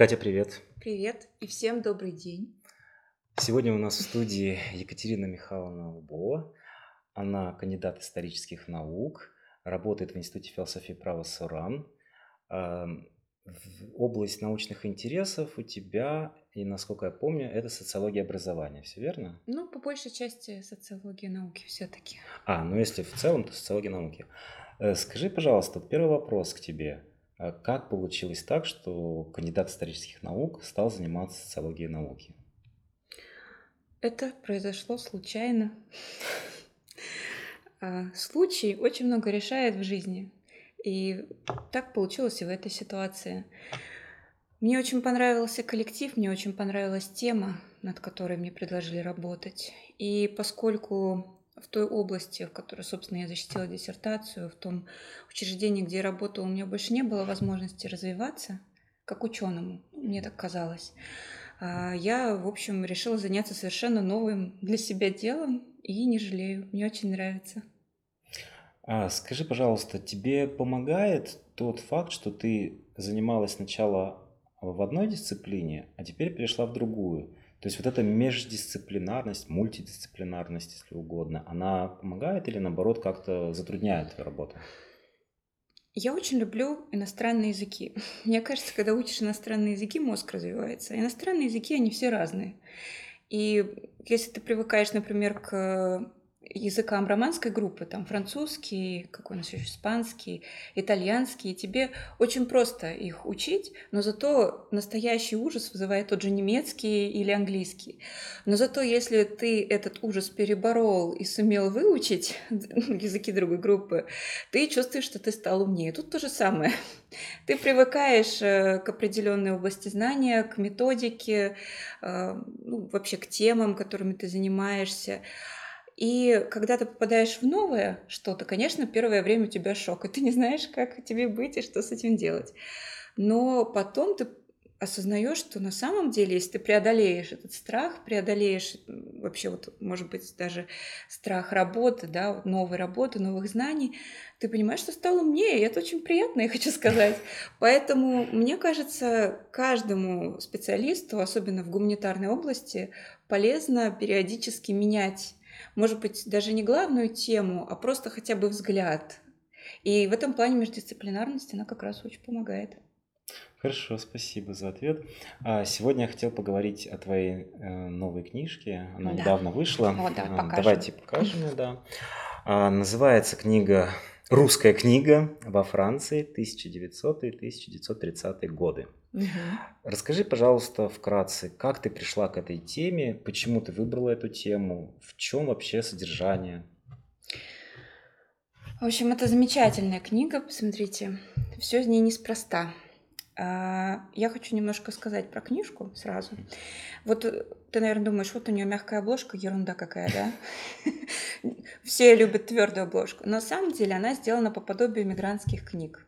Катя, привет. Привет и всем добрый день. Сегодня у нас в студии Екатерина Михайловна Лубова. Она кандидат исторических наук, работает в Институте философии и права СУРАН. Область научных интересов у тебя, и насколько я помню, это социология образования, все верно? Ну, по большей части социология науки все-таки. А, ну если в целом, то социология науки. Э, скажи, пожалуйста, первый вопрос к тебе. А как получилось так, что кандидат исторических наук стал заниматься социологией науки? Это произошло случайно. А, случай очень много решает в жизни. И так получилось и в этой ситуации. Мне очень понравился коллектив, мне очень понравилась тема, над которой мне предложили работать. И поскольку в той области, в которой, собственно, я защитила диссертацию, в том учреждении, где я работала, у меня больше не было возможности развиваться как ученому, мне так казалось. А, я, в общем, решила заняться совершенно новым для себя делом и не жалею. Мне очень нравится. А, скажи, пожалуйста, тебе помогает тот факт, что ты занималась сначала в одной дисциплине, а теперь перешла в другую? То есть вот эта междисциплинарность, мультидисциплинарность, если угодно, она помогает или наоборот как-то затрудняет твою работу? Я очень люблю иностранные языки. Мне кажется, когда учишь иностранные языки, мозг развивается. Иностранные языки, они все разные. И если ты привыкаешь, например, к языкам романской группы, там французский, какой у нас еще испанский, итальянский, и тебе очень просто их учить, но зато настоящий ужас вызывает тот же немецкий или английский. Но зато если ты этот ужас переборол и сумел выучить языки другой группы, ты чувствуешь, что ты стал умнее. Тут то же самое. Ты привыкаешь э, к определенной области знания, к методике, э, ну, вообще к темам, которыми ты занимаешься. И когда ты попадаешь в новое что-то, конечно, первое время у тебя шок, и ты не знаешь, как тебе быть и что с этим делать. Но потом ты осознаешь, что на самом деле, если ты преодолеешь этот страх, преодолеешь вообще вот, может быть, даже страх работы, да, новой работы, новых знаний, ты понимаешь, что стал умнее, и это очень приятно, я хочу сказать. Поэтому, мне кажется, каждому специалисту, особенно в гуманитарной области, полезно периодически менять может быть, даже не главную тему, а просто хотя бы взгляд. И в этом плане междисциплинарность, она как раз очень помогает. Хорошо, спасибо за ответ. А сегодня я хотел поговорить о твоей э, новой книжке. Она да. недавно вышла. Вот, давай покажем. Давайте покажем, да. А, называется книга «Русская книга во Франции 1900-1930 годы». Угу. Расскажи, пожалуйста, вкратце, как ты пришла к этой теме, почему ты выбрала эту тему, в чем вообще содержание? В общем, это замечательная книга, посмотрите, все из ней неспроста. А, я хочу немножко сказать про книжку сразу. Вот э, ты, наверное, думаешь, вот у нее мягкая обложка, ерунда какая, да? Все любят твердую обложку. Но на самом деле она сделана по подобию мигрантских книг.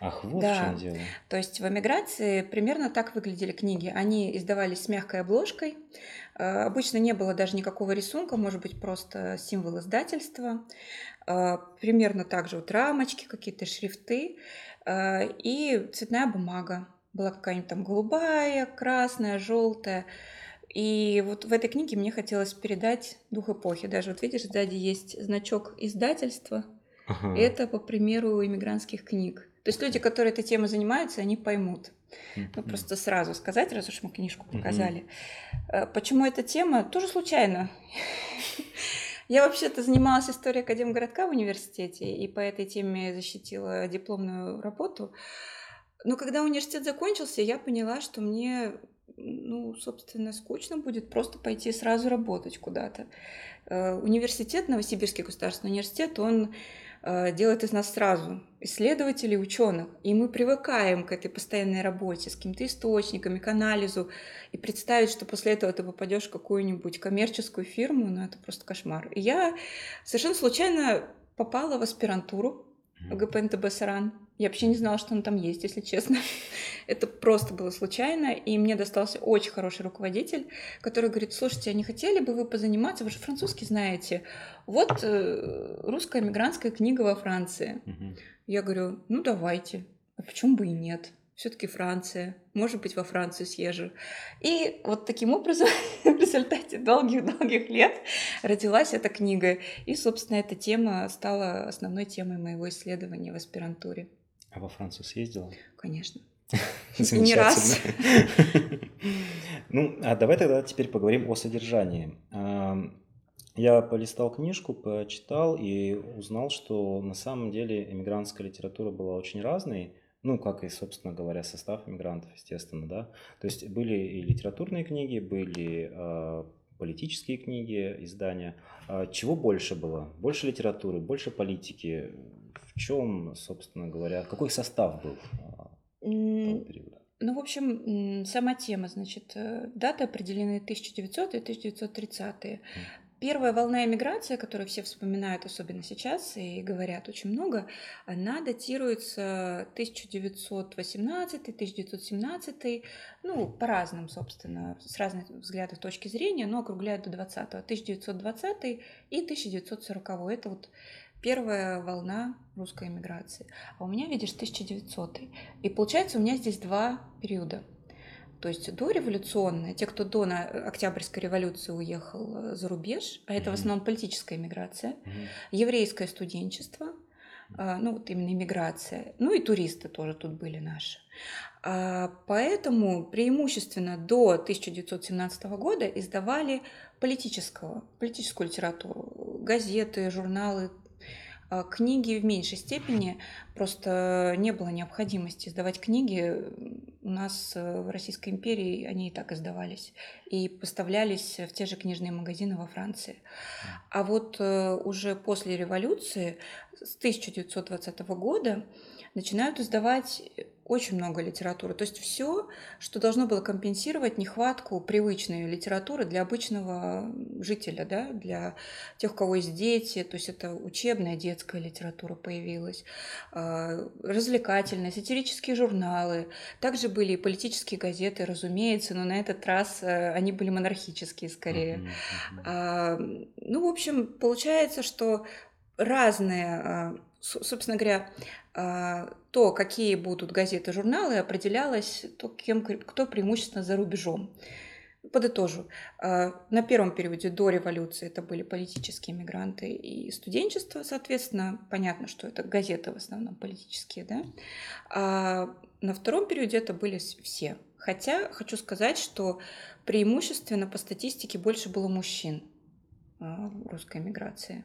Ах, вот да. в чем дело. То есть в эмиграции примерно так выглядели книги. Они издавались с мягкой обложкой. Э, обычно не было даже никакого рисунка, может быть, просто символ издательства. Э, примерно так же вот рамочки, какие-то шрифты э, и цветная бумага. Была какая-нибудь там голубая, красная, желтая. И вот в этой книге мне хотелось передать дух эпохи. Даже вот видишь, сзади есть значок издательства. Ага. Это по примеру иммигрантских книг. То есть люди, которые этой темой занимаются, они поймут. Ну, просто сразу сказать, раз уж мы книжку показали. Э, почему эта тема? Тоже случайно. Я вообще-то занималась историей Академгородка в университете, и по этой теме защитила дипломную работу. Но когда университет закончился, я поняла, что мне, ну, собственно, скучно будет просто пойти сразу работать куда-то. Э, университет, Новосибирский государственный университет, он делает из нас сразу исследователей, ученых. И мы привыкаем к этой постоянной работе с какими-то источниками, к анализу. И представить, что после этого ты попадешь в какую-нибудь коммерческую фирму, ну это просто кошмар. И я совершенно случайно попала в аспирантуру в ГПНТБ «Саран». Я вообще не знала, что он там есть, если честно. Это просто было случайно, и мне достался очень хороший руководитель, который говорит, слушайте, а не хотели бы вы позаниматься, вы же французский знаете, вот э, русская мигрантская книга во Франции. Угу. Я говорю, ну давайте, а почему бы и нет? все-таки Франция, может быть, во Францию съезжу. И вот таким образом в результате долгих-долгих лет родилась эта книга. И, собственно, эта тема стала основной темой моего исследования в аспирантуре. А во Францию съездила? Конечно. Не раз. Ну, а давай тогда теперь поговорим о содержании. Я полистал книжку, почитал и узнал, что на самом деле эмигрантская литература была очень разной. Ну, как и, собственно говоря, состав иммигрантов, естественно, да. То есть были и литературные книги, были э, политические книги, издания. А чего больше было? Больше литературы, больше политики? Чем, собственно говоря, какой состав был того периода? Ну, в общем, сама тема, значит, э, даты определены 1900 и 1930-е. Первая волна эмиграции, которую все вспоминают, особенно сейчас, и говорят очень много, она датируется 1918-1917, ну, по-разному, собственно, с разных взглядов точки зрения, но округляют до 20-го. 1920 и 1940 -го. Это вот первая волна русской эмиграции. А у меня, видишь, 1900 -й. И получается, у меня здесь два периода – то есть дореволюционная, те, кто до Октябрьской революции уехал э, за рубеж, а это mm-hmm. в основном политическая иммиграция, mm-hmm. еврейское студенчество, а, ну вот именно иммиграция, ну и туристы тоже тут были наши. А, поэтому преимущественно до 1917 года издавали политического, политическую литературу, газеты, журналы, книги в меньшей степени, просто не было необходимости издавать книги. У нас э, в Российской империи они и так издавались и поставлялись в те же книжные магазины во Франции. А вот э, уже после революции, с 1920 года, начинают издавать очень много литературы. То есть все, что должно было компенсировать нехватку привычной литературы для обычного жителя, да, для тех, у кого есть дети. То есть это учебная детская литература появилась, а, развлекательная, сатирические журналы. Также были и политические газеты, разумеется, но на этот раз э, они были монархические скорее. А, ну, в общем, получается, что разные, а, собственно говоря, то, какие будут газеты, журналы, определялось то, кем, кто преимущественно за рубежом. Подытожу. А, на первом периоде до революции это были политические мигранты и студенчество, соответственно, понятно, что это газеты в основном политические, да. А на втором периоде это были все. Хотя хочу сказать, что преимущественно по статистике больше было мужчин в русской миграции.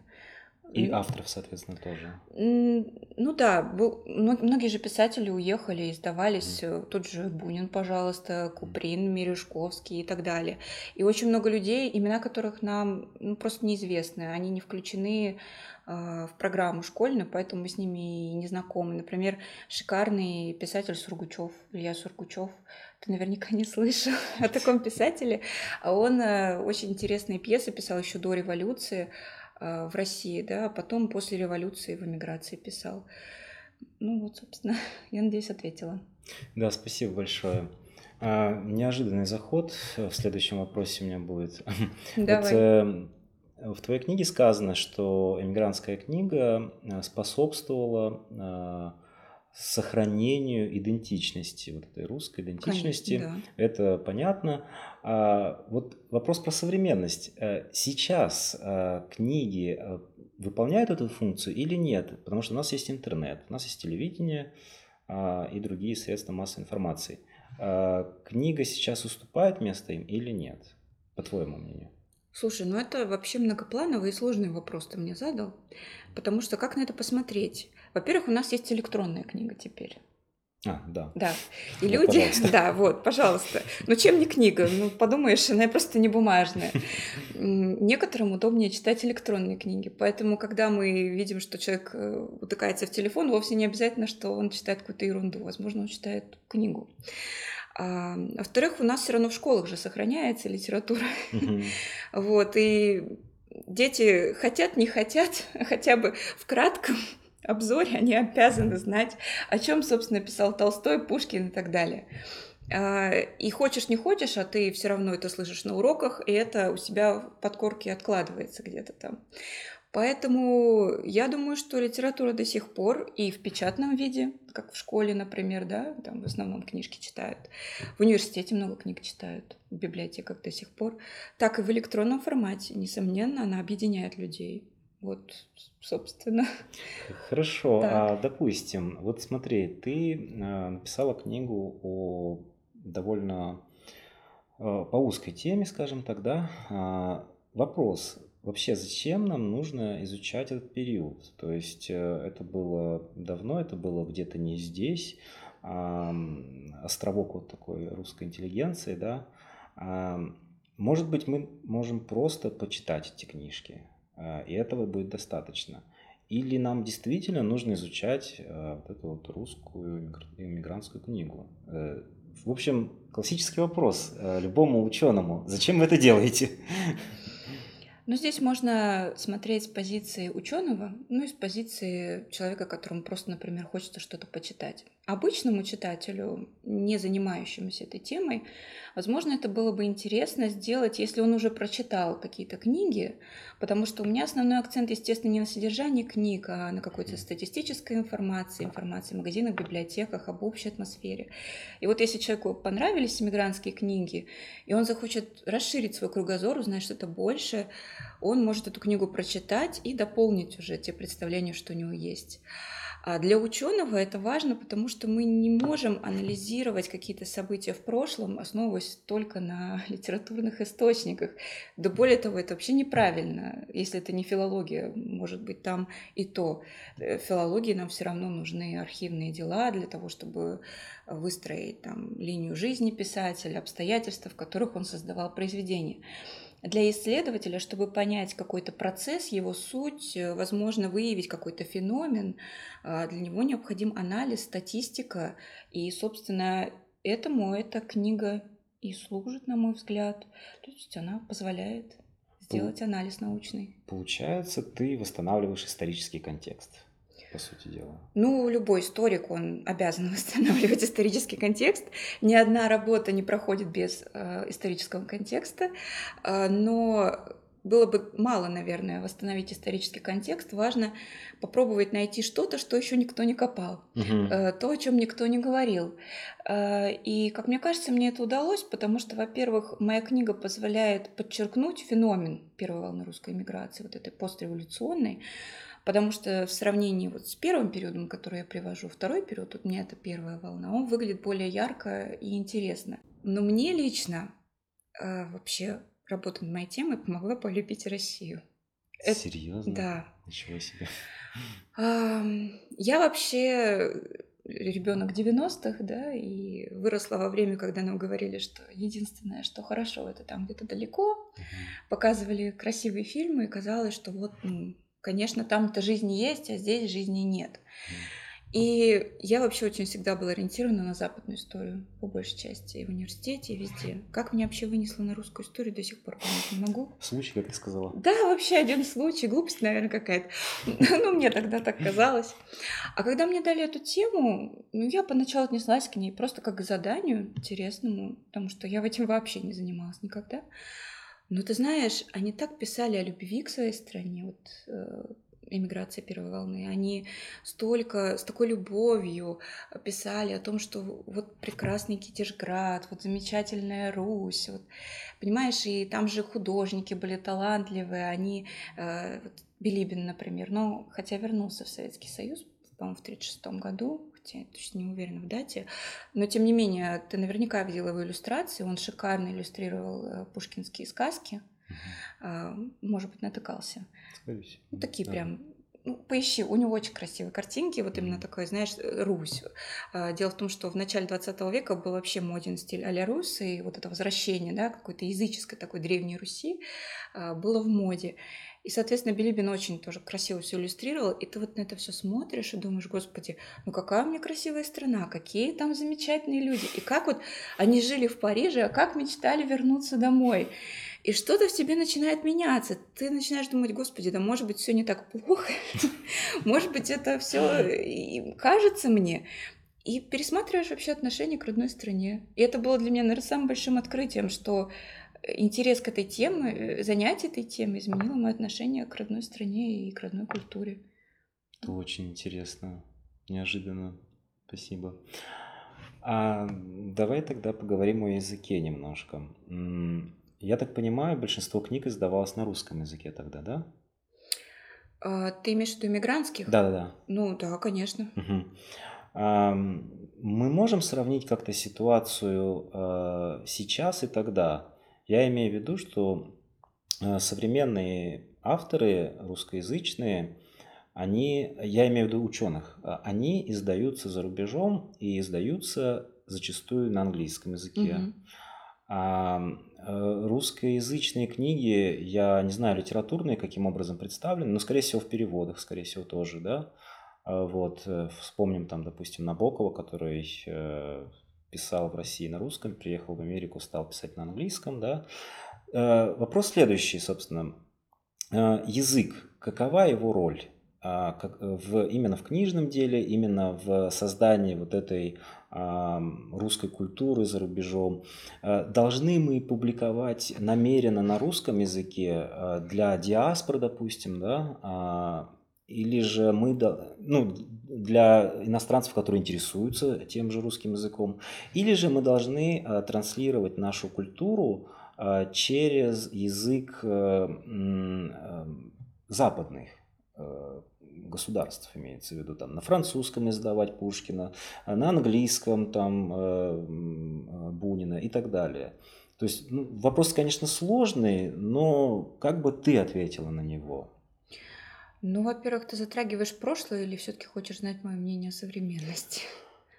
И авторов, соответственно, тоже. Ну да, был, многие же писатели уехали, издавались, mm. тот же Бунин, пожалуйста, Куприн, Мережковский и так далее. И очень много людей, имена которых нам ну, просто неизвестны, они не включены э, в программу школьную, поэтому мы с ними и не знакомы. Например, шикарный писатель Сургучев, Илья Сургучев, ты наверняка не слышал о таком писателе. А он э, очень интересные пьесы писал еще до революции. А, в России, да, а потом после революции в эмиграции писал. Ну вот, собственно, я надеюсь, ответила. Да, спасибо большое. А, неожиданный заход в следующем вопросе у меня будет. Давай. Вот, э, в твоей книге сказано, что эмигрантская книга э, способствовала э, сохранению идентичности, вот этой русской идентичности. Конечно, да. Это понятно. А, вот вопрос про современность. Э, сейчас а, книги э, выполняют эту функцию или нет? Потому что у нас есть интернет, у нас есть телевидение а, и другие средства массовой информации. Книга сейчас уступает место им или нет, по твоему мнению? Слушай, ну это вообще многоплановый и сложный вопрос ты мне задал, потому что как на это посмотреть? Во-первых, у нас есть электронная книга теперь. А, да. Да. И вот, люди, пожалуйста. да, вот, пожалуйста. Ну, чем не книга? Ну, подумаешь, она просто не бумажная. Некоторым удобнее читать электронные книги. Поэтому, когда мы видим, что человек э, утыкается в телефон, вовсе не обязательно, что он читает какую-то ерунду. Возможно, он читает книгу. А, во-вторых, у нас все равно в школах же сохраняется литература. Вот, и дети хотят, не хотят, хотя бы в кратком обзоре они обязаны знать, о чем, собственно, писал Толстой, Пушкин и так далее. А, и хочешь не хочешь, а ты все равно это слышишь на уроках, и это у себя в подкорке откладывается где-то там. Поэтому я думаю, что литература до сих пор и в печатном виде, как в школе, например, да, там в основном книжки читают, в университете много книг читают, в библиотеках до сих пор, так и в электронном формате, несомненно, она объединяет людей. Вот, собственно. Хорошо, так. а допустим, вот смотри, ты а, написала книгу о довольно а, по узкой теме, скажем так, да? А, вопрос, Вообще, зачем нам нужно изучать этот период? То есть э, это было давно, это было где-то не здесь, а, островок вот такой русской интеллигенции, да. А, может быть, мы можем просто почитать эти книжки, а, и этого будет достаточно. Или нам действительно нужно изучать э, вот эту вот русскую иммигрантскую книгу? Э, в общем, классический вопрос любому ученому. Зачем вы это делаете? Ну, здесь можно смотреть с позиции ученого, ну и с позиции человека, которому просто, например, хочется что-то почитать. Обычному читателю, не занимающемуся этой темой, возможно, это было бы интересно сделать, если он уже прочитал какие-то книги, потому что у меня основной акцент, естественно, не на содержании книг, а на какой-то статистической информации, информации в магазинах, библиотеках, об общей атмосфере. И вот если человеку понравились иммигрантские книги, и он захочет расширить свой кругозор, узнать что-то больше, он может эту книгу прочитать и дополнить уже те представления, что у него есть. А для ученого это важно, потому что мы не можем анализировать какие-то события в прошлом, основываясь только на литературных источниках. Да более того, это вообще неправильно, если это не филология, может быть, там и то. Э, в филологии нам все равно нужны архивные дела для того, чтобы выстроить там линию жизни писателя, обстоятельства, в которых он создавал произведение. Для исследователя, чтобы понять какой-то процесс, его суть, э, возможно, выявить какой-то феномен, а, для него необходим анализ, статистика. И, собственно, этому эта книга и служит, на мой взгляд. То есть она позволяет сделать анализ научный. Получается, ты восстанавливаешь исторический контекст по сути дела. Ну, любой историк, он обязан восстанавливать исторический контекст. Ни одна работа не проходит без э, исторического контекста, э, но было бы мало, наверное, восстановить исторический контекст. Важно попробовать найти что-то, что еще никто не копал, угу. то, о чем никто не говорил. Э, и, как мне кажется, мне это удалось, потому что, во-первых, моя книга позволяет подчеркнуть феномен первой волны русской эмиграции, вот этой постреволюционной, Потому что в сравнении вот с первым периодом, который я привожу, второй период, вот у меня это первая волна, он выглядит более ярко и интересно. Но мне лично э, вообще работа над моей темой помогла полюбить Россию. Серьезно? Да. Ничего себе. Я вообще ребенок 90-х, да, и выросла во время, когда нам говорили, что единственное, что хорошо, это там где-то далеко. Угу. Показывали красивые фильмы, и казалось, что вот ну, Конечно, там-то жизни есть, а здесь жизни нет. И я вообще очень всегда была ориентирована на западную историю, по большей части, и в университете, и везде. Как меня вообще вынесло на русскую историю, до сих пор понять не могу. Случай, как ты сказала? Да, вообще один случай, глупость, наверное, какая-то. Ну, мне тогда так казалось. А когда мне дали эту тему, ну, я поначалу отнеслась к ней просто как к заданию интересному, потому что я в этим вообще не занималась никогда. Но ты знаешь, они так писали о любви к своей стране, вот э, эмиграция первой волны, они столько, с такой любовью писали о том, что вот прекрасный Китежград, вот замечательная Русь, вот, понимаешь, и там же художники были талантливые, они, э, вот Билибин, например, ну, хотя вернулся в Советский Союз, по-моему, в 1936 году, хотя я точно не уверена в дате, но тем не менее, ты наверняка видела его иллюстрации, он шикарно иллюстрировал э, пушкинские сказки, угу. может быть, натыкался. Скорее Ну, такие да. прям ну, поищи, у него очень красивые картинки, вот именно такой, знаешь, Русь. А, дело в том, что в начале 20 века был вообще моден стиль а-ля Рус, и вот это возвращение, да, какой-то языческой такой древней Руси а, было в моде. И, соответственно, Билибин очень тоже красиво все иллюстрировал, и ты вот на это все смотришь и думаешь, господи, ну какая у меня красивая страна, какие там замечательные люди, и как вот они жили в Париже, а как мечтали вернуться домой. И что-то в тебе начинает меняться. Ты начинаешь думать, господи, да может быть все не так плохо, может быть это все кажется мне. И пересматриваешь вообще отношение к родной стране. И это было для меня, наверное, самым большим открытием, что интерес к этой теме, занятие этой темой изменило мое отношение к родной стране и к родной культуре. Это очень интересно, неожиданно. Спасибо. А давай тогда поговорим о языке немножко. Я так понимаю, большинство книг издавалось на русском языке тогда, да? А, ты имеешь в виду иммигрантских? Да-да-да. Ну да, конечно. Угу. А, мы можем сравнить как-то ситуацию а, сейчас и тогда. Я имею в виду, что а, современные авторы русскоязычные, они, я имею в виду ученых, а, они издаются за рубежом и издаются зачастую на английском языке. Угу. А русскоязычные книги, я не знаю, литературные каким образом представлены, но, скорее всего, в переводах, скорее всего, тоже, да. Вот, э, вспомним там, допустим, Набокова, который э, писал в России на русском, приехал в Америку, стал писать на английском, да. Э, вопрос следующий, собственно. Язык. Какова его роль? А, в, именно в книжном деле, именно в создании вот этой русской культуры за рубежом. А, должны мы публиковать намеренно на русском языке а, для диаспор, допустим, да, или же мы, ну, для иностранцев, которые интересуются тем же русским языком, или же мы должны транслировать нашу культуру через язык э, э, западных э, государств, имеется в виду, там, на французском издавать Пушкина, на английском там Бунина и так далее. То есть ну, вопрос, конечно, сложный, но как бы ты ответила на него? Ну, во-первых, ты затрагиваешь прошлое или все-таки хочешь знать мое мнение о современности?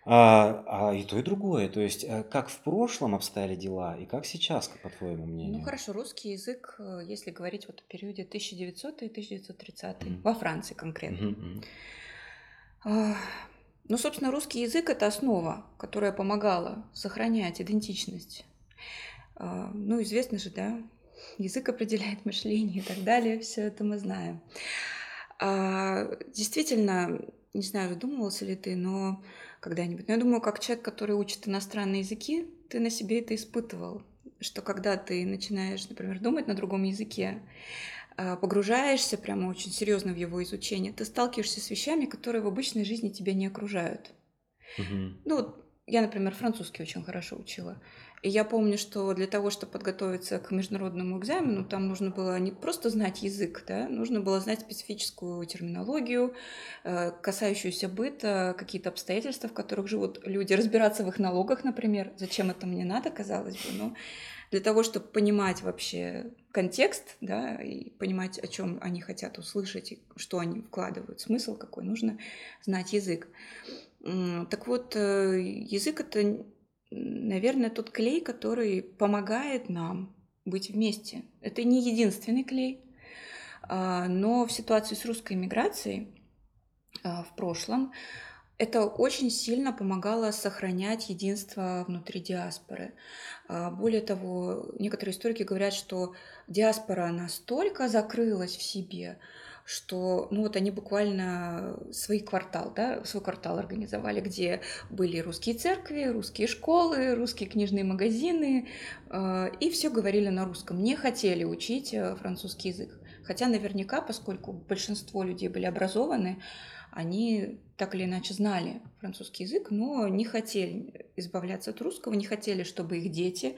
А, а и то, и другое. То есть, э, как в прошлом обстояли дела, и как сейчас, по твоему мнению? Ну хорошо, русский язык, э, если говорить вот о периоде 1900 и 1930 mm-hmm. во Франции конкретно. Mm-hmm. А, ну, собственно, русский язык это основа, которая помогала сохранять идентичность. А, ну, известно же, да, язык определяет мышление и так далее, все это мы знаем. А, действительно, не знаю, задумывался ли ты, но когда-нибудь. Но я думаю, как человек, который учит иностранные языки, ты на себе это испытывал, что когда ты начинаешь, например, думать на другом языке, а, погружаешься прямо очень серьезно в его изучение, ты сталкиваешься с вещами, которые в обычной жизни тебя не окружают. Угу. Ну, я, например, французский очень хорошо учила. И я помню, что для того, чтобы подготовиться к международному экзамену, там нужно было не просто знать язык, да, нужно было знать специфическую терминологию, э, касающуюся быта, какие-то обстоятельства, в которых живут люди, разбираться в их налогах, например. Зачем это мне надо, казалось бы, но для того, чтобы понимать вообще контекст, да, и понимать, о чем они хотят услышать, и что они вкладывают, смысл какой, нужно знать язык. Так вот, э, язык это наверное, тот клей, который помогает нам быть вместе. Это не единственный клей, а, но в ситуации с русской миграцией а, в прошлом это очень сильно помогало сохранять единство внутри диаспоры. А, более того, некоторые историки говорят, что диаспора настолько закрылась в себе, что ну вот они буквально свой квартал, да, свой квартал организовали, где были русские церкви, русские школы, русские книжные магазины, э, и все говорили на русском, не хотели учить э, французский язык. Хотя наверняка, поскольку большинство людей были образованы, они так или иначе знали французский язык, но не хотели избавляться от русского, не хотели, чтобы их дети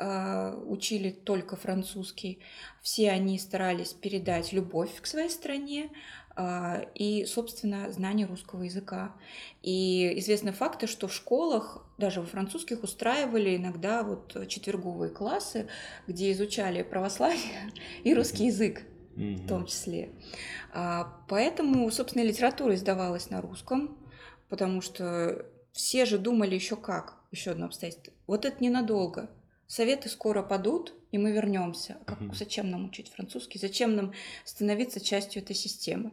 учили только французский. Все они старались передать любовь к своей стране а, и, собственно, знание русского языка. И известны факты, что в школах, даже во французских, устраивали иногда вот четверговые классы, где изучали православие и русский язык в том числе. А, поэтому, собственно, литература издавалась на русском, потому что все же думали еще как, еще одно обстоятельство. Вот это ненадолго советы скоро падут, и мы вернемся. Как, угу. Зачем нам учить французский? Зачем нам становиться частью этой системы?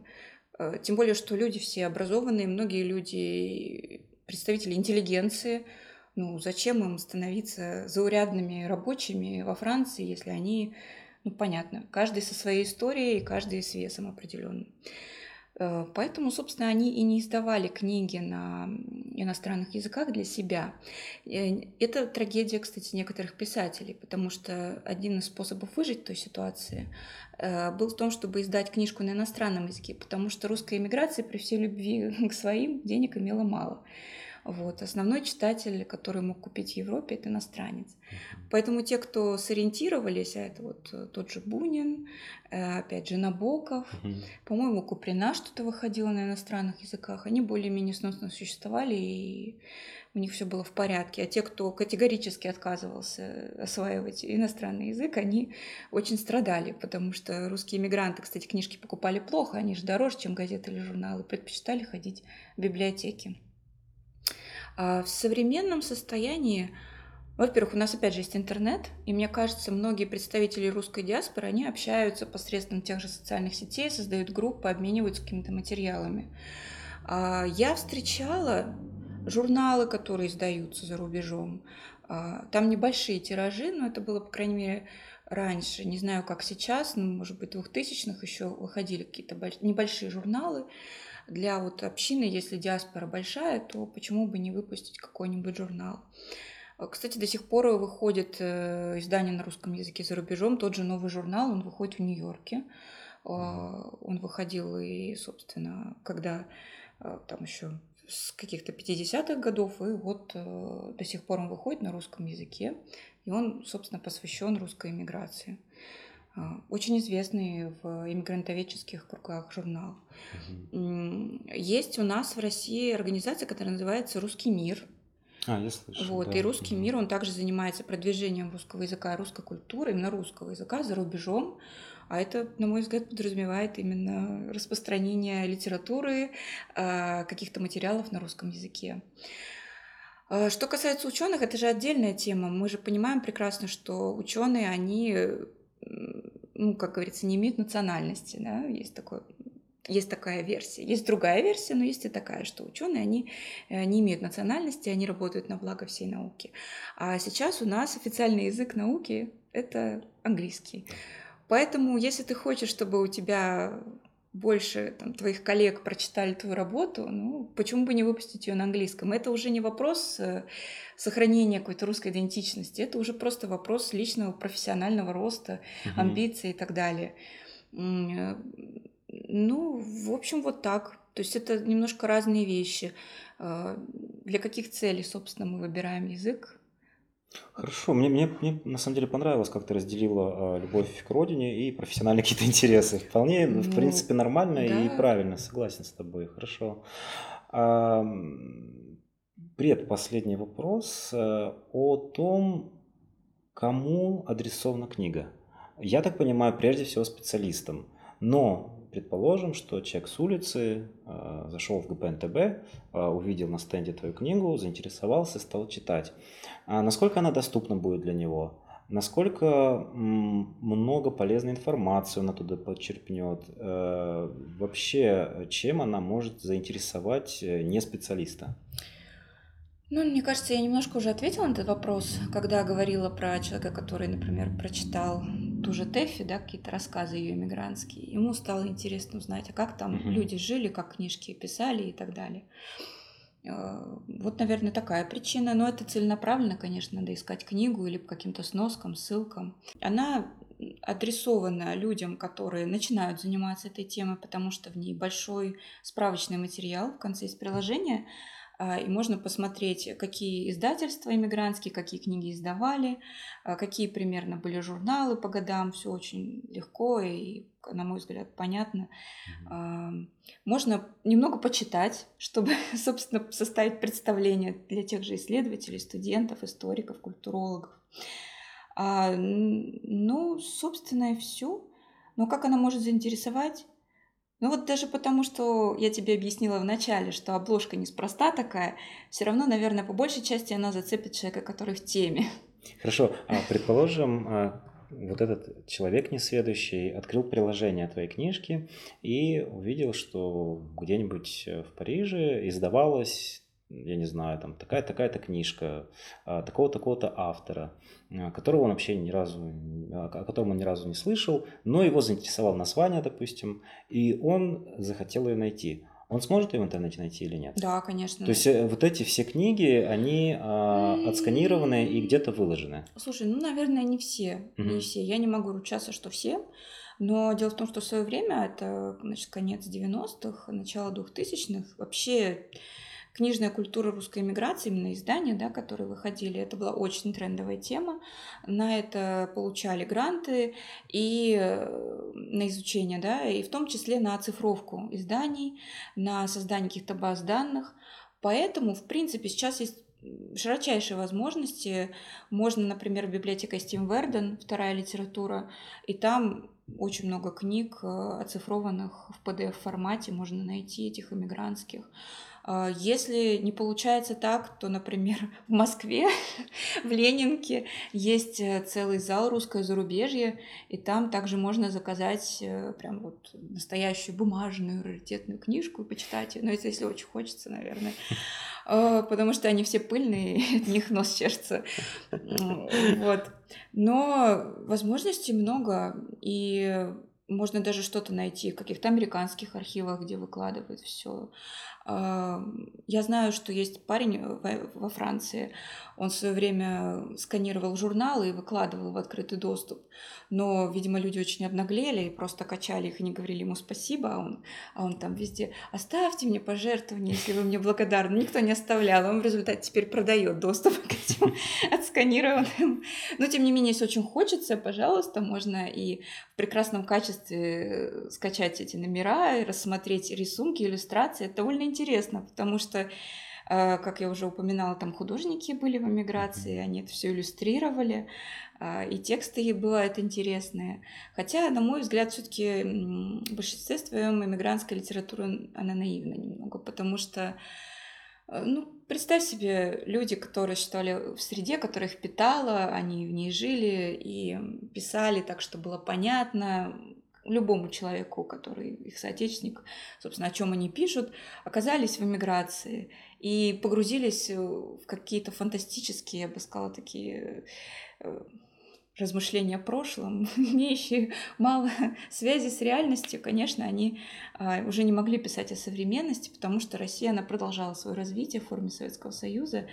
Э, тем более, что люди все образованные, многие люди представители интеллигенции. Ну, зачем им становиться заурядными рабочими во Франции, если они, ну, понятно, каждый со своей историей, каждый с весом определенным. Э, поэтому, собственно, они и не издавали книги на иностранных языках для себя. Э, это трагедия, кстати, некоторых писателей, потому что один из способов выжить в той ситуации э, был в том, чтобы издать книжку на иностранном языке, потому что русская эмиграция при всей любви к своим денег имела мало. Вот. Основной читатель, который мог купить в Европе, это иностранец. Поэтому те, кто сориентировались, а это вот э, тот же Бунин, э, опять же Набоков, по-моему, Куприна что-то выходило на иностранных языках, они более-менее сносно существовали, и у них все было в порядке. А те, кто категорически отказывался осваивать иностранный язык, они очень страдали, потому что русские иммигранты, кстати, книжки покупали плохо, они же дороже, чем газеты или журналы, предпочитали ходить в библиотеки. А в современном состоянии, во-первых, у нас опять же есть интернет, и мне кажется, многие представители русской диаспоры, они общаются посредством тех же социальных сетей, создают группы, обмениваются какими-то материалами. А я встречала журналы, которые издаются за рубежом. А, там небольшие тиражи, но это было, по крайней мере, раньше. Не знаю, как сейчас, но, может быть, в 2000-х еще выходили какие-то небольшие журналы для вот общины, если диаспора большая, то почему бы не выпустить какой-нибудь журнал. А, кстати, до сих пор выходит э, издание на русском языке за рубежом, тот же новый журнал, он выходит в Нью-Йорке. А, он выходил и, собственно, когда там еще с каких-то 50-х годов, и вот э, до сих пор он выходит на русском языке, и он, собственно, посвящен русской иммиграции. А, очень известный в иммигрантоведческих кругах журнал. Угу. Есть у нас в России организация, которая называется «Русский мир». А, я слышал. Вот, да. и «Русский угу. мир», он также занимается продвижением русского языка русской культуры, именно русского языка за рубежом. А это, на мой взгляд, подразумевает именно распространение литературы, а, каких-то материалов на русском языке. А, что касается ученых, это же отдельная тема. Мы же понимаем прекрасно, что ученые, они ну, как говорится, не имеют национальности, да, есть такое есть такая версия. Есть другая версия, но есть и такая, что ученые, они э, не имеют национальности, они работают на благо всей науки. А сейчас у нас официальный язык науки — это английский. Поэтому, если ты хочешь, чтобы у тебя больше там, твоих коллег прочитали твою работу, ну, почему бы не выпустить ее на английском? Это уже не вопрос э, сохранения какой-то русской идентичности, это уже просто вопрос личного профессионального роста, угу. амбиций и так далее. Э, ну, в общем, вот так. То есть это немножко разные вещи. Э, для каких целей, собственно, мы выбираем язык? Хорошо, мне, мне, мне на самом деле понравилось, как ты разделила а, любовь к родине и профессиональные какие-то интересы. Вполне, в ну, принципе, нормально да. и правильно, согласен с тобой. Хорошо. А, предпоследний вопрос а, о том, кому адресована книга. Я так понимаю, прежде всего специалистам. Но Предположим, что человек с улицы э, зашел в ГПНТБ, э, увидел на стенде твою книгу, заинтересовался, стал читать. А насколько она доступна будет для него? Насколько много полезной информации он оттуда подчерпнет? Э, вообще, чем она может заинтересовать э, не специалиста? Ну, мне кажется, я немножко уже ответила на этот вопрос, когда говорила про человека, который, например, прочитал ту же Тэффи, да, какие-то рассказы ее иммигрантские. Ему стало интересно узнать, а как там mm-hmm. люди жили, как книжки писали и так далее. Э, вот, наверное, такая причина. Но это целенаправленно, конечно, надо искать книгу или по каким-то сноскам, ссылкам. Она адресована людям, которые начинают заниматься этой темой, потому что в ней большой справочный материал. В конце есть приложение, и можно посмотреть, какие издательства иммигрантские, какие книги издавали, а, какие примерно были журналы по годам. Все очень легко и, на мой взгляд, понятно. Можно немного почитать, чтобы, собственно, составить представление для тех же исследователей, студентов, историков, культурологов. А, ну, собственно, и все. Но как она может заинтересовать? Ну вот даже потому, что я тебе объяснила в начале, что обложка неспроста такая, все равно, наверное, по большей части она зацепит человека, который в теме. Хорошо, а предположим, а, вот этот человек несведущий открыл приложение твоей книжки и увидел, что где-нибудь в Париже издавалась я не знаю, там такая такая-то книжка, а, такого-такого-то автора, а, которого он вообще ни разу, о котором он ни разу не слышал, но его заинтересовал название, допустим, и он захотел ее найти. Он сможет ее в интернете найти или нет? Да, конечно. То есть э, вот эти все книги, они а, отсканированы и где-то выложены? Слушай, ну, наверное, не все. Угу. Не все. Я не могу ручаться, что все. Но дело в том, что в свое время, это, значит, конец 90-х, начало 2000-х, вообще книжная культура русской эмиграции, именно издания, да, которые выходили, это была очень трендовая тема. На это получали гранты и э, на изучение, да, и в том числе на оцифровку изданий, на создание каких-то баз данных. Поэтому, в принципе, сейчас есть широчайшие возможности. Можно, например, библиотека Steam Верден, вторая литература, и там очень много книг, э, оцифрованных в PDF-формате, можно найти этих иммигрантских. А, если не получается так, то, например, в Москве, в Ленинке есть э, целый зал русское зарубежье, и там также можно заказать э, прям вот настоящую бумажную раритетную книжку и почитать ее. Но ну, это если очень хочется, наверное. А, потому что они все пыльные, от них нос чешется. Вот. Но возможностей много, и можно даже что-то найти в каких-то американских архивах, где выкладывают все. Я знаю, что есть парень э, во Франции, он в свое время сканировал журналы и выкладывал в открытый доступ, но, видимо, люди очень обнаглели и просто качали их и не говорили ему спасибо, а он, а он там везде «оставьте мне пожертвования, если вы мне благодарны». Никто не оставлял, он в результате теперь продает доступ к этим отсканированным. Но, тем не менее, если очень хочется, пожалуйста, можно и в прекрасном качестве э, скачать эти номера рассмотреть рисунки, иллюстрации. Это довольно интересно интересно, потому что, э, как я уже упоминала, там художники были в эмиграции, они это все иллюстрировали, э, и тексты бывают интересные. Хотя, на мой взгляд, все-таки в большинстве своем эмигрантская литература, она наивна немного, потому что э, ну, представь себе, люди, которые считали в среде, которая их питала, они в ней жили и писали так, что было понятно, любому человеку, который их соотечественник, собственно, о чем они пишут, оказались в эмиграции и погрузились в какие-то фантастические, я бы сказала, такие э, размышления о прошлом, имеющие мало связи с реальностью, конечно, они а, уже не могли писать о современности, потому что Россия, она продолжала свое развитие в форме Советского Союза.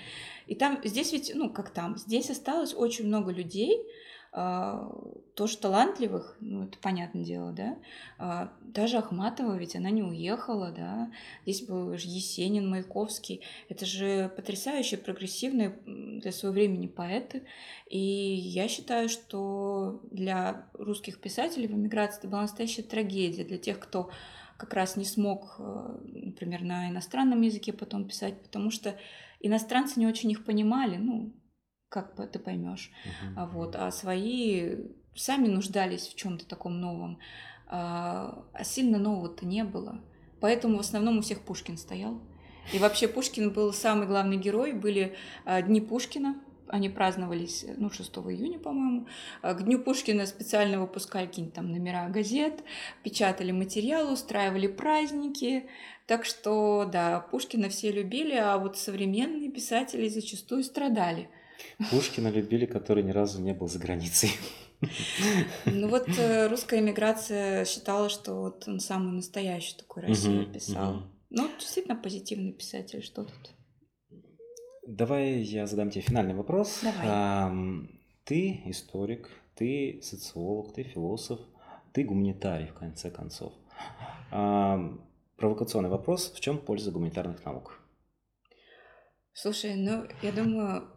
И там, здесь ведь, ну, как там, здесь осталось очень много людей, тоже талантливых, ну, это понятное дело, да, а, даже Ахматова, ведь она не уехала, да, здесь был Есенин, Маяковский, это же потрясающие, прогрессивные для своего времени поэты, и я считаю, что для русских писателей в эмиграции это была настоящая трагедия, для тех, кто как раз не смог, а, например, на иностранном языке потом писать, потому что иностранцы не очень их понимали, ну, как ты поймешь. Uh-huh. А, вот, а свои сами нуждались в чем-то таком новом. А, а сильно нового-то не было. Поэтому в основном у всех Пушкин стоял. И вообще Пушкин был самый главный герой. Были а, Дни Пушкина, они праздновались, ну, 6 июня, по-моему. К Дню Пушкина специально выпускали какие-нибудь там номера газет, печатали материалы, устраивали праздники. Так что, да, Пушкина все любили, а вот современные писатели зачастую страдали – Пушкина любили, который ни разу не был за границей. Ну вот э, русская эмиграция считала, что вот он самый настоящий такой Россию писал. Ну, действительно позитивный писатель, что тут? Давай я задам тебе финальный вопрос. Давай. Ты историк, ты социолог, ты философ, ты гуманитарий, в конце концов. Провокационный вопрос. В чем польза гуманитарных наук? Слушай, ну, я думаю,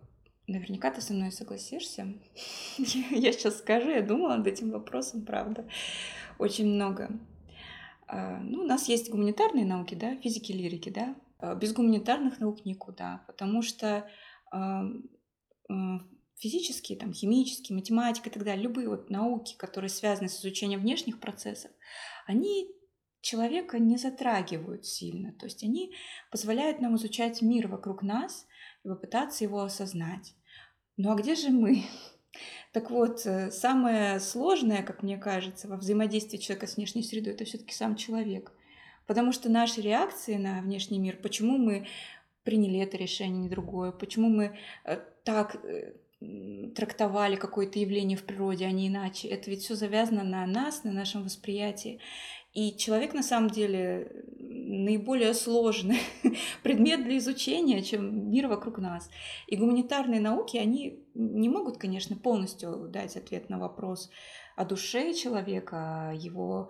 Наверняка ты со мной согласишься. Я сейчас скажу, я думала над этим вопросом, правда, очень много. А, ну, у нас есть гуманитарные науки, да, физики, лирики, да. А, без гуманитарных наук никуда, потому что физические, там, химические, математика и так далее, любые вот науки, которые связаны с изучением внешних процессов, они человека не затрагивают сильно. То есть они позволяют нам изучать мир вокруг нас и попытаться его осознать. Ну а где же мы? Так вот, э, самое сложное, как мне кажется, во взаимодействии человека с внешней средой, это все-таки сам человек. Потому что наши реакции на внешний мир, почему мы приняли это решение, не другое, почему мы э, так э, трактовали какое-то явление в природе, а не иначе. Это ведь все завязано на нас, на нашем восприятии. И человек на самом деле наиболее сложный предмет для изучения, чем мир вокруг нас. И гуманитарные науки, они не могут, конечно, полностью дать ответ на вопрос о душе человека, о его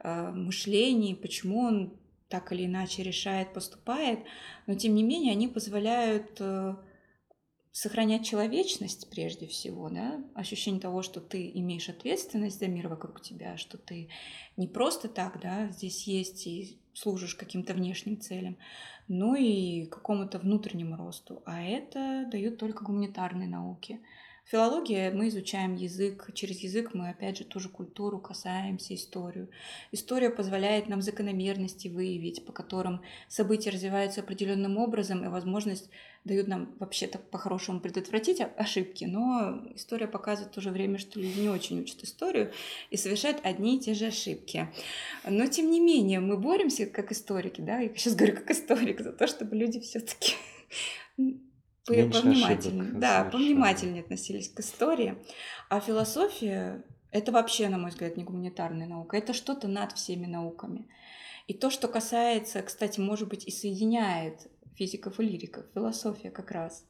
э, мышлении, почему он так или иначе решает, поступает, но тем не менее они позволяют э, сохранять человечность прежде всего, да, ощущение того, что ты имеешь ответственность за мир вокруг тебя, что ты не просто так, да, здесь есть и служишь каким-то внешним целям, но и какому-то внутреннему росту. А это дают только гуманитарные науки. Филология мы изучаем язык, через язык мы опять же тоже культуру касаемся, историю. История позволяет нам закономерности выявить, по которым события развиваются определенным образом, и возможность дают нам вообще-то по-хорошему предотвратить ошибки, но история показывает в то же время, что люди не очень учат историю и совершают одни и те же ошибки. Но тем не менее мы боремся как историки, да, я сейчас говорю как историк, за то, чтобы люди все-таки повнимательнее, да, повнимательнее относились к истории. А философия — это вообще, на мой взгляд, не гуманитарная наука, это что-то над всеми науками. И то, что касается, кстати, может быть, и соединяет физиков и лириков, философия как раз.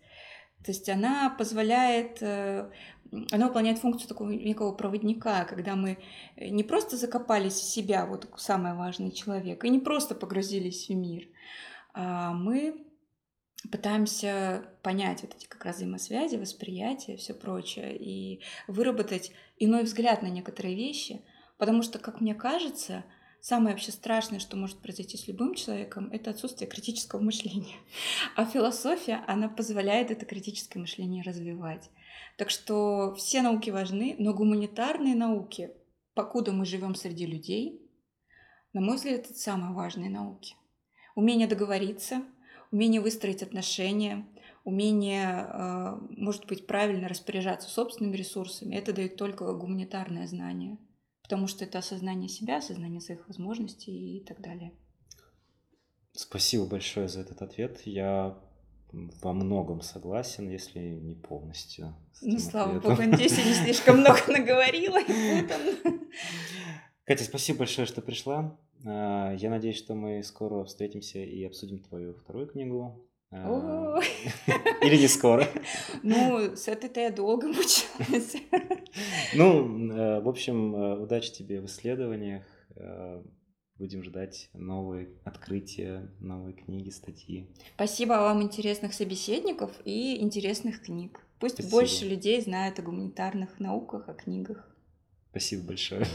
То есть она позволяет, э, она выполняет функцию такого некого проводника, когда мы не просто закопались в себя, вот самый важный человек, и не просто погрузились в мир, а мы пытаемся понять вот эти как раз взаимосвязи, восприятие, все прочее, и выработать иной взгляд на некоторые вещи, потому что, как мне кажется, самое вообще страшное, что может произойти с любым человеком, это отсутствие критического мышления. А философия, она позволяет это критическое мышление развивать. Так что все науки важны, но гуманитарные науки, покуда мы живем среди людей, на мой взгляд, это самые важные науки. Умение договориться — умение выстроить отношения, умение, э, может быть, правильно распоряжаться собственными ресурсами, это дает только гуманитарное знание, потому что это осознание себя, осознание своих возможностей и так далее. Спасибо большое за этот ответ. Я во многом согласен, если не полностью. Ну, слава богу, надеюсь, я не слишком много наговорила. Катя, спасибо большое, что пришла. А, я надеюсь, что мы скоро встретимся и обсудим твою вторую книгу. Или не скоро. Ну, с этой-то я долго мучилась. Ну, э, в общем, э, удачи тебе в исследованиях. Э, будем ждать новые открытия, новые книги, статьи. Спасибо вам интересных собеседников и интересных книг. Пусть Спасибо. больше людей знают о гуманитарных науках, о книгах. Спасибо большое.